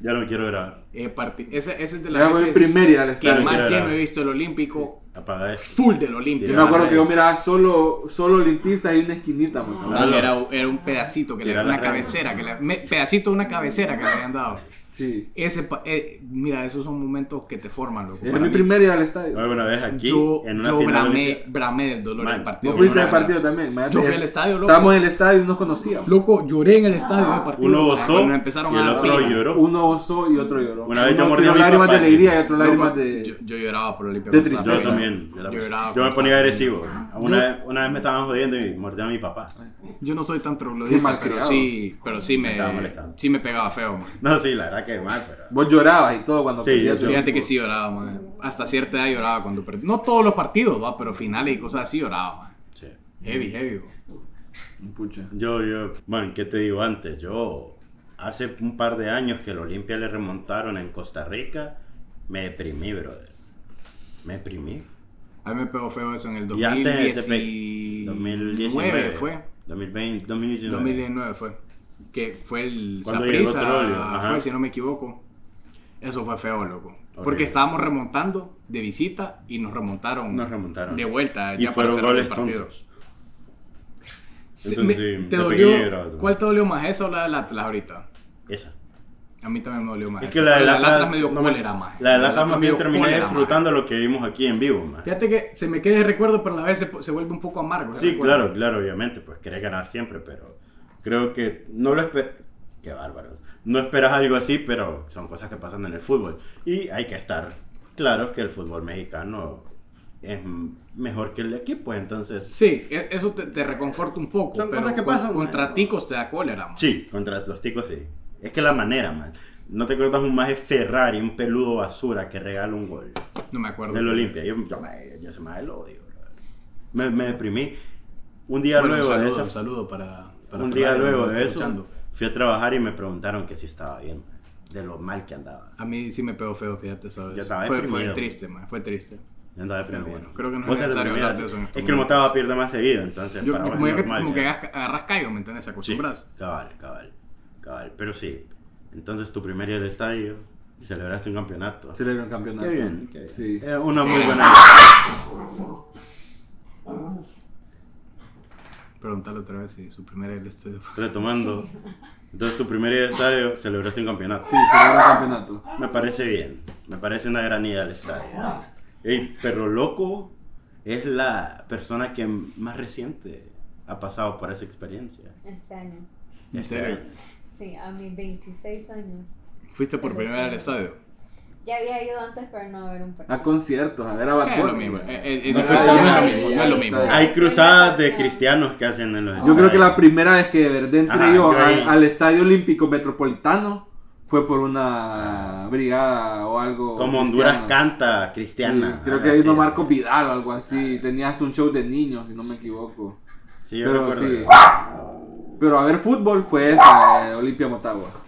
Ya lo quiero grabar. eh, parti- ese, ese es de Ya las veces primer al que estadio. más lleno he visto el Olímpico. Apaga eso. Full del Olimpia. Yo me acuerdo que yo miraba solo, solo olimpistas y una esquinita, man. Era, era un pedacito que le Tirar una cabecera, que le, me- pedacito de una cabecera que le habían dado. Sí. Ese, pa- eh, mira, esos son momentos que te forman, loco. Es Para mi primer día al estadio. Una vez aquí, yo, en una yo final bramé, bramé del dolor Man, del partido. ¿Vos fuiste Yo al partido también? Imagínate, Yo fui al estadio, loco. Estábamos en el estadio y nos conocíamos. Loco, lloré en el estadio de partido. Uno gozó y el a otro lloró. Uno gozó y otro lloró. Una vez yo mordí lágrimas de alegría y otro lágrimas de... yo, yo lloraba por Olimpia. de Costa. Yo tristeza. también. Yo, Yo lloraba yo me ponía agresivo. Una, vez, una vez me estaban jodiendo y mordí a mi papá. Yo no soy tan troglodita, pero sí, pero sí Me sí me pegaba feo, man. No, sí, la verdad pero. Vos llorabas y todo cuando Sí, perdías Fíjate que sí lloraba, man. Hasta cierta edad lloraba cuando perdí. No todos los partidos, va, pero finales y cosas así lloraba, man. Sí. Heavy, heavy. Pucha. Yo, yo, bueno, ¿qué te digo antes? Yo, hace un par de años que el Olimpia le remontaron en Costa Rica, me deprimí, brother. Me deprimí. A mí me pegó feo eso en el Y antes te 2019 pe- 2019 fue. 2020, 2019. 2019 fue. Que fue el fue, si no me equivoco. Eso fue feo, loco. Ok. Porque estábamos remontando de visita y nos remontaron, Nos remontaron. de vuelta. Y ya fueron el goles tontos. Entonces, me- sí, ¿te dolió? ¿Cuál te dolió más, esa o la del Atlas ahorita? Esa. A mí también me dolió más. Es que la del Atlas, me dio no cólera más. La del Atlas más bien terminé disfrutando lo que vimos aquí en vivo, más. Fíjate que se me queda de recuerdo, pero a la vez se, se vuelve un poco amargo. Sí, recuerdo. claro, claro, obviamente, pues querés ganar siempre, pero creo que no lo esperas. Qué bárbaros. No esperas algo así, pero son cosas que pasan en el fútbol. Y hay que estar claros que el fútbol mexicano es mejor que el de aquí, pues entonces. Sí, e- eso te, te reconforta un poco. Son pero cosas que con- pasan, Contra man. ticos te da cólera, man. Sí, contra los ticos sí. Es que la manera, man. No te acuerdas un maje Ferrari, un peludo basura que regala un gol No me acuerdo. del Olimpia. Yo, yo, me- yo maje lo odio, bro. me, me deprimí. Un día Bueno, luego un de un saludo para, para un día luego de eso, escuchando. fui a trabajar y me preguntaron que si estaba bien, de lo mal que andaba. A mí sí me pegó feo, fíjate, ¿sabes? Yo estaba fue, fue deprimido. triste, man, fue triste. Yo andaba Pero deprimido. bueno, creo que no es necesario hablar de eso en Es que el. Motagua pierde más seguido, entonces Yo, para vos es como, que, normal, como que agarras, callo, ¿me entiendes? Sí, Acostumbras. cabal, cabal, cabal. Pero sí, entonces tu primer día del estadio, celebraste un campeonato. Celebró un campeonato. Qué bien, qué bien. Sí. Eh, una muy buena. *laughs* Pregúntale otra vez si su primera del estadio *laughs* fue. Retomando. Entonces tu primer día del estadio, celebraste un campeonato. Sí, celebró un campeonato. Me parece bien. Me parece una gran idea al estadio. Ey, Perro Loco es la persona que más reciente ha pasado por esa experiencia. Este año. ¿En Este serio? Sí, a mis 26 años. ¿Fuiste por primera vez al estadio. Ya había ido antes, pero no a ver un partido. A conciertos, a ver a Bad Es lo mismo. eh, eh, es lo mismo, no es lo mismo. Hay cruzadas de cristianos que hacen en los Yo creo que la primera vez que de verdad entré yo al, Estadio Olímpico Metropolitano fue por una brigada o algo. Como Honduras canta cristiana. creo algo que ahí no Marco Vidal o algo así. Tenía hasta un show de niños, si no me equivoco. Sí, yo Pero sí. Pero a ver fútbol fue esa, eh, Olimpia Motagua.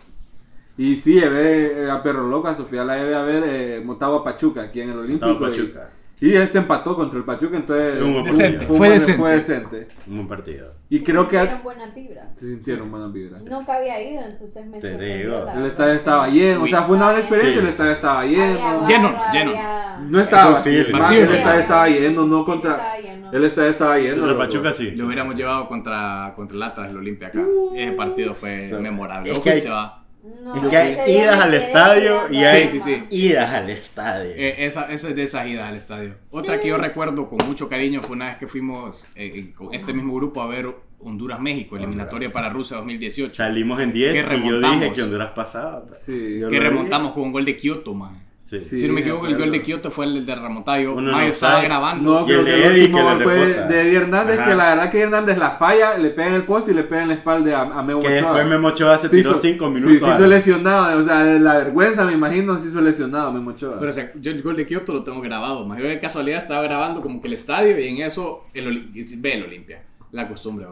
Y sí, llevé eh, a Perro Loco, a Sofía la a ver eh, Motagua Pachuca aquí en el Olímpico. Motagua y- Pachuca. Y, él se empató contra el Pachuca, entonces Un Decente, un fue decente. fue decente. Un buen partido. Y creo que Sintieron buenas vibras. se sintieron buenas vibras. Nunca había ido, entonces me Te sorprendió. digo. la El estadio estaba lleno, o sea, fue una buena experiencia, Sí. el estadio estaba lleno. barra, Lleno, lleno. había- No estaba vacío, sí, vacío, el estadio estaba lleno, no contra... El estadio estaba lleno. Contra. Pachuca sí. Lo hubiéramos llevado contra, contra el Atlas, el Olimpia acá. Ese partido fue O sea, memorable. es que hay- se va. No, Es que hay idas al estadio y hay Sí, sí, idas al estadio. Eh, esa, esa es de esas idas al estadio. Otra que yo recuerdo con mucho cariño fue una vez que fuimos eh, eh, con este mismo grupo a ver Honduras-México, eliminatoria para Rusia 2018. Salimos en 10 Que y yo dije que Honduras pasaba. pues. Sí. Yo que remontamos con un gol de Kioto, man. Sí. Sí. si no me equivoco, el gol de Kioto fue el de remontada. Uno no estaba sabe. grabando. No, Y creo el que de el Eddie último gol fue de Eddie Hernández, Ajá. que la verdad que Hernández la falla, le pega en el poste y le pega en la espalda a, a Memo Que Ochoa. después Memo Ochoa se Sí tiró hizo- 5 minutos. Sí, se hizo a- lesionado, o sea, de la vergüenza me imagino se hizo lesionado Memo Ochoa. Pero o sea, yo el gol de Kioto lo tengo grabado. Más yo de casualidad estaba grabando como que el estadio y en eso el, ve el Olimpia. La costumbre.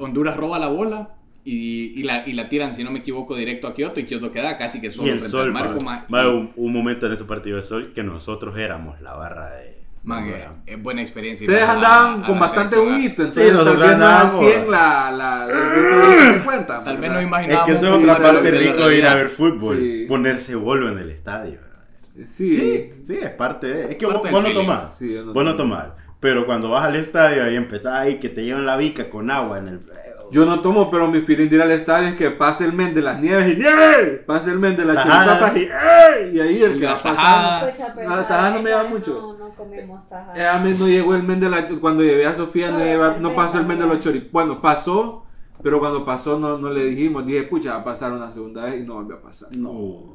Honduras roba la bola y, y la, y la tiran, si no me equivoco, directo a Kioto y Kioto queda casi que solo Y el frente sol, al marco. pa. ma- Va, y- un, un momento en ese partido de sol que nosotros éramos la barra de. man, eh, es buena experiencia. Ustedes andaban a con bastante selección, juguito, Sí, entonces nosotros tal vez no al andábamos- 100 la, la, la, la *clears throat* cuenta. Tal vez no Es imaginábamos. que eso es otra parte rico de ir a ver fútbol. Sí. Ponerse bolo en el estadio. bro. Sí. Sí, sí, es parte de. Es que Parte vos, vos no tomás. Sí, no vos no tomás. Pero cuando vas al estadio y empezás ahí que te llevan la bica con agua en el... Yo no tomo, pero mi feeling de ir al estadio es que pase el men de las nieves y ¡Yay! Pase el men de las chiripapas y ¡Ey! Y ahí el que va las pasando. pero Ah, ¿sabes tajadas no me da mucho. No, no comemos tajadas. Eh, a mí no llegó el men de la... Cuando llevé a Sofía no, lleva- no pasó el men de los choripapas. Bueno, pasó, pero cuando pasó no, no le dijimos. Dije, pucha, va a pasar una segunda vez y no volvió a pasar. No.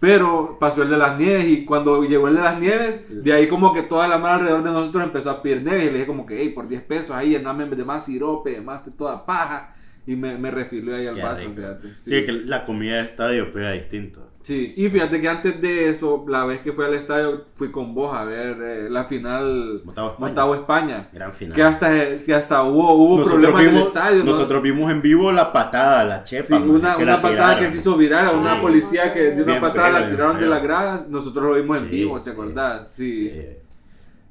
Pero pasó el de las nieves y cuando llegó el de las nieves, de ahí como que toda la mano alrededor de nosotros empezó a pedir nieves y le dije como que, hey, por 10 pesos ahí, llename de más sirope, de más de toda paja. Y me, me refirió ahí al Qué vaso, rico. fíjate. Sí, que la comida de estadio pega distinto. Sí, y fíjate que antes de eso, la vez que fui al estadio, fui con vos a ver eh, la final Motagua España. Gran final. Que hasta, que hasta hubo, hubo problemas en el estadio. ¿no? nosotros vimos en vivo la patada, la chepa. Sí, man, una, que una la patada tiraron. que se hizo viral a una policía que de una Bien patada feo, la tiraron de las gradas. Nosotros lo vimos en Sí, vivo, ¿te sí. acordás? Sí.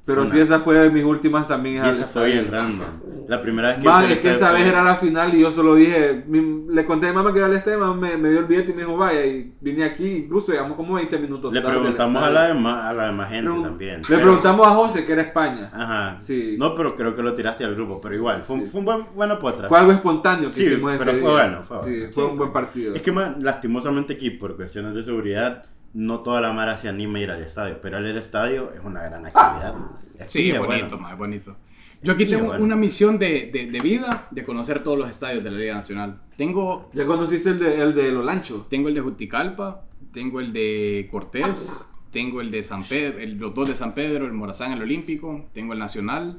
Pero sí, esa fue de mis últimas también. Y esa fue bien random. La primera vez que Man, es que esa vez fue- era la final y yo solo dije, mi- le conté a mi mamá que era el estadio, mamá me, me dio el billete y me dijo, vaya, y vine aquí, incluso llegamos como 20 minutos Le tarde preguntamos a la, demás, a la demás gente Pregun- también. Le Pero- preguntamos a José, que era España. Ajá. Sí. No, pero creo que lo tiraste al grupo. Pero igual, fue, Sí. fue un buen, buena potra. Fue algo espontáneo que Sí, hicimos ese pero fue día. bueno, fue Sí, bueno. fue un buen partido. Es que man, lastimosamente aquí, por cuestiones de seguridad, no toda la mara se anima a ir al estadio. Pero ir al estadio es una gran actividad. Es Sí, es bonito, bueno. ma, es bonito. Yo aquí tengo bueno. una misión de, de, de vida de conocer todos los estadios de la Liga Nacional. Tengo, ¿Ya conociste el de, el de Lolancho? tengo el de Juticalpa, tengo el de Cortés, tengo el de San Pedro, el- los dos de San Pedro, el Morazán, el Olímpico, tengo el Nacional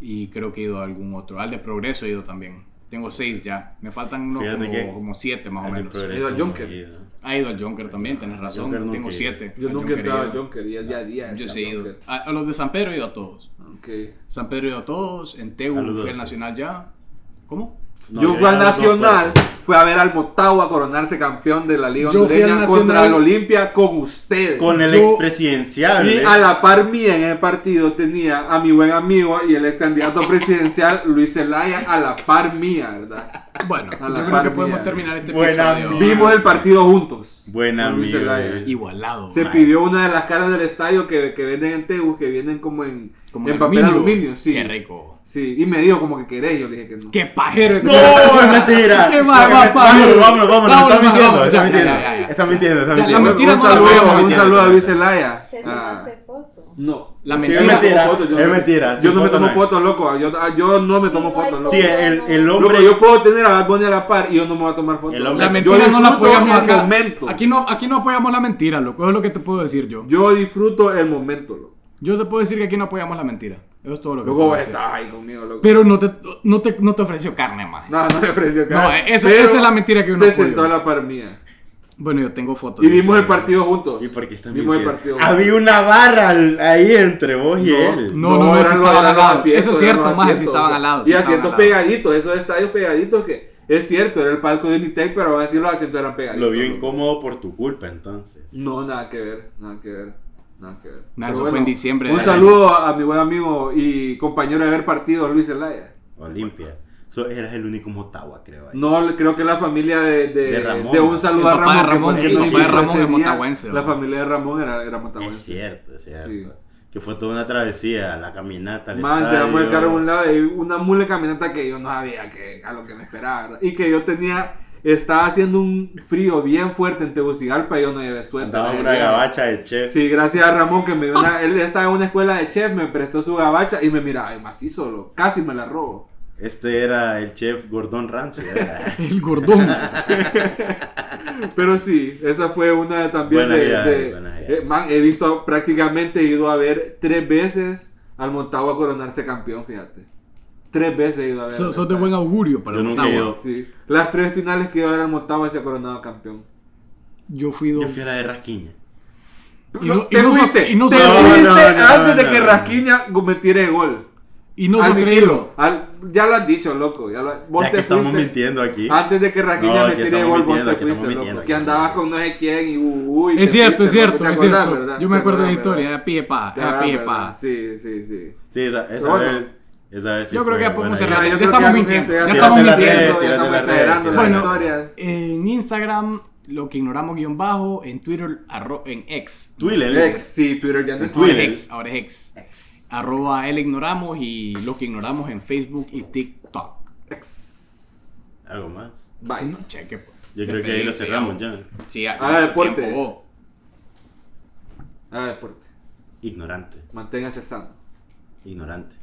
y creo que he ido a algún otro. Al de Progreso he ido también. Tengo seis ya. Me faltan unos como, como siete más o menos. Progreso Ido al Junker. he. Ha ido al Junker también, tenés razón. Tengo he ido. siete. Yo Al nunca he entraba ido. al Junker y el día a día. Yo sí he ido. A, a los de San Pedro he ido a todos. Ok. San Pedro he ido a todos. En Tegu fui al Nacional ya. ¿Cómo? No, yo fui al Nacional, fuertes. fue a ver al Motagua coronarse campeón de la Liga Yo fui Hondureña contra el Olimpia con ustedes. Con el expresidencial. y ¿eh? a la par mía en el partido tenía a mi buen amigo y el ex candidato *laughs* presidencial Luis Zelaya a la par mía, ¿verdad? Bueno, A la yo creo par que podemos terminar este Buena episodio. amiga. Vimos el partido juntos. Buena Luis amigo, Zelaya. Igualado. Se man. pidió una de las caras del estadio que, que venden en Tegu, que vienen como en, Como en papel aluminio, sí. Qué rico. Sí, y me dijo como que querés, yo le dije que no. Qué pajero este. ¡No! ¡Es mentira! Qué más es- pajero. Vámonos, vámonos, vámonos. Vámonos, Está mintiendo, está mintiendo. Está mintiendo, está mintiendo. mentira un saludo, un saludo a Luis Zelaya. ¿Te Ah, tomaste foto? no. La Es mentira- tomo mentira, fotos, yo es mentira, Yo no me foto tomo fotos, loco. Yo, ah, yo no me Sí, tomo fotos, loco. Sí, el, el Loco, hombre. yo puedo tener a Bad Bunny a la par y yo no me voy a tomar fotos. La mentira no la apoyamos el acá. momento. Aquí no, aquí no apoyamos la mentira, loco. Eso es lo que te puedo decir yo. Yo disfruto el momento, loco. Yo te puedo decir que aquí no apoyamos la mentira. Eso es todo lo que Luego decir. estás ahí conmigo, loco. Pero no te, no te, no te ofreció carne, más. No, no me ofreció No, cara. eso- esa es la mentira que uno Se sentó a la par mía. Bueno, yo tengo fotos. Y vimos eso. el partido juntos. ¿Y por qué Vimos el partido. Había una barra ahí entre vos y No. él. No, no, no, los- estaban al lado. Eso es cierto, sí asientos, estaban o sea, al lado, Y asientos pegaditos, esos estadios pegaditos que es cierto, era el palco de Unitec, pero aún así los asientos eran pegaditos. Lo vio incómodo por tu culpa, entonces. No, nada que ver, nada que ver, nada que ver. Nah, eso fue en diciembre Un saludo a mi buen amigo y compañero de ver partido, Luis Zelaya. Olimpia. So, eras el único Motagua, creo. ahí. No, creo que la familia de, de, De Ramón. de un saludo El a de Ramón, que Ramón, fue el papá de Ramón es motahuense, La familia de Ramón era, era Es motahuense. cierto, es cierto. Sí. Que fue toda una travesía, la caminata. al Man, el estadio. carro a un lado y una mula caminata que yo no sabía que, a lo que me esperaba. ¿verdad? Y que yo tenía, estaba haciendo un frío bien fuerte en Tegucigalpa y yo no llevé suéter. Andaba una gabacha de chef. Sí, gracias a Ramón que me dio una, *laughs* él estaba en una escuela de chef, me prestó su gabacha y me miraba, ay, macizo, lo, casi me la robo. Este era el chef Gordon Ramsay. ¿verdad? *laughs* El gordón. *laughs* Pero sí, esa fue una también Buena de... idea, de- buena idea. eh, man, he visto prácticamente, he ido a ver tres veces al Montagua coronarse campeón, fíjate. Tres veces he ido a ver. So- al Sos de buen augurio para Yo el nunca he Motagua. ido. Sí. Las tres finales que iba a ver al Motagua se ha coronado campeón. Yo fui Yo dos. fui a la de Rasquiña. Y No, te so- fuiste, y no te so- No, fuiste no, no, antes de no, que no. Rasquiña metiera el gol. Y no Admitilo. Al- ya lo has dicho, loco. Ya lo, vos Ya te que estamos fuiste mintiendo aquí. Antes de que Rasquiña No, metiera el estamos gol, vos te estamos fuiste, loco. que Que estamos andabas con no sé quién y uy. te Es cierto, fuiste, es cierto, loco. ¿Te es acordás, cierto. verdad? Yo me ¿Te acuerdo de la historia, era pie pa, ¿Te era pie pa. Sí, sí, sí. Sí, esa, esa vez. Yo creo que ya podemos cerrar. Yo, yo estamos mintiendo. Ya, estamos mintiendo. Ya estamos exagerando las bueno, historias. En Instagram lo que ignoramos guion bajo, en Twitter, arro, en ex. Twitter. Ex, sí, Twitter ya no es Twitter. Ex, ahora es ex. Arroba el ignoramos y lo que ignoramos en Facebook y TikTok. Ex. ¿Algo más? Bye. Cheque. Pues. Yo creo que ahí lo cerramos ya. Sí, Haga ah, deporte. Haga oh. ah, deporte. Ignorante. Manténgase sano. Ignorante.